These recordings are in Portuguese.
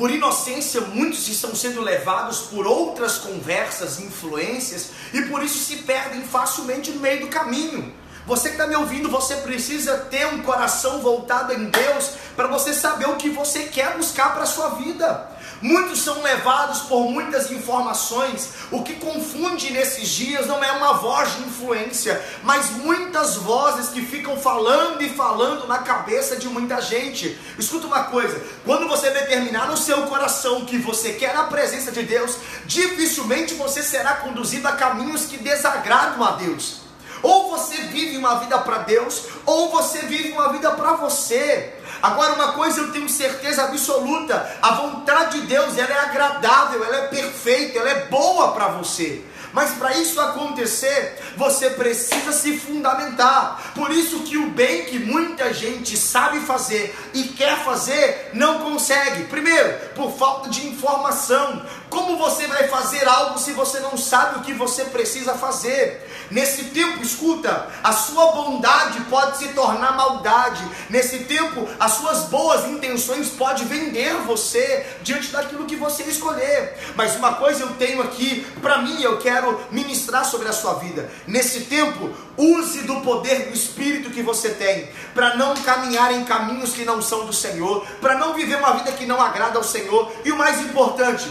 Por inocência, muitos estão sendo levados por outras conversas, influências, e por isso se perdem facilmente no meio do caminho. Você que está me ouvindo, você precisa ter um coração voltado em Deus para você saber o que você quer buscar para a sua vida. Muitos são levados por muitas informações. O que confunde nesses dias não é uma voz de influência, mas muitas vozes que ficam falando e falando na cabeça de muita gente. Escuta uma coisa: quando você determinar no seu coração que você quer a presença de Deus, dificilmente você será conduzido a caminhos que desagradam a Deus. Ou você vive uma vida para Deus, ou você vive uma vida para você. Agora, uma coisa eu tenho certeza absoluta: a vontade de Deus ela é agradável, ela é perfeita, ela é boa para você. Mas para isso acontecer, você precisa se fundamentar. Por isso que o bem que muita gente sabe fazer e quer fazer, não consegue. Primeiro, por falta de informação. Como você vai fazer algo se você não sabe o que você precisa fazer? Nesse tempo, escuta, a sua bondade pode se tornar maldade. Nesse tempo, as suas boas intenções podem vender você diante daquilo que você escolher. Mas uma coisa eu tenho aqui para mim, eu quero ministrar sobre a sua vida. Nesse tempo, use do poder do Espírito que você tem para não caminhar em caminhos que não são do Senhor, para não viver uma vida que não agrada ao Senhor. E o mais importante,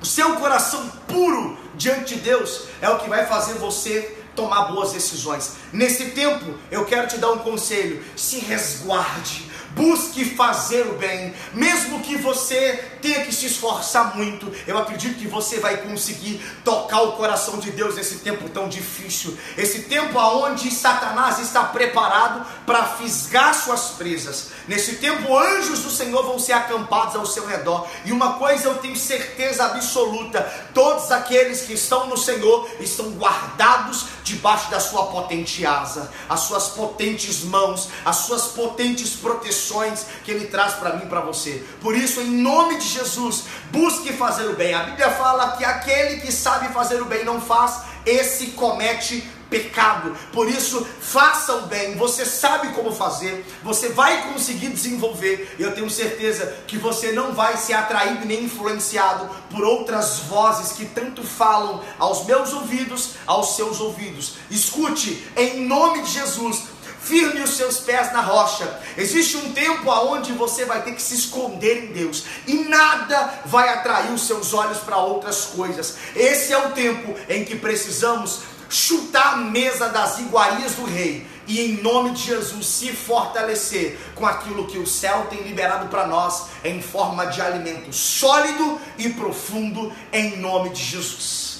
o seu coração puro diante de Deus é o que vai fazer você tomar boas decisões. Nesse tempo, eu quero te dar um conselho: se resguarde busque fazer o bem, mesmo que você tenha que se esforçar muito, eu acredito que você vai conseguir tocar o coração de Deus nesse tempo tão difícil, esse tempo aonde Satanás está preparado para fisgar suas presas. Nesse tempo, anjos do Senhor vão ser acampados ao seu redor. E uma coisa eu tenho certeza absoluta: todos aqueles que estão no Senhor estão guardados debaixo da sua potente asa, as suas potentes mãos, as suas potentes proteções que Ele traz para mim e para você. Por isso, em nome de Jesus, busque fazer o bem. A Bíblia fala que aquele que sabe fazer o bem não faz, esse comete pecado. Por isso, faça o bem. Você sabe como fazer, você vai conseguir desenvolver. Eu tenho certeza que você não vai ser atraído nem influenciado por outras vozes que tanto falam aos meus ouvidos, aos seus ouvidos. Escute, em nome de Jesus firme os seus pés na rocha. Existe um tempo aonde você vai ter que se esconder em Deus e nada vai atrair os seus olhos para outras coisas. Esse é o tempo em que precisamos chutar a mesa das iguarias do rei e em nome de Jesus se fortalecer com aquilo que o céu tem liberado para nós em forma de alimento sólido e profundo em nome de Jesus.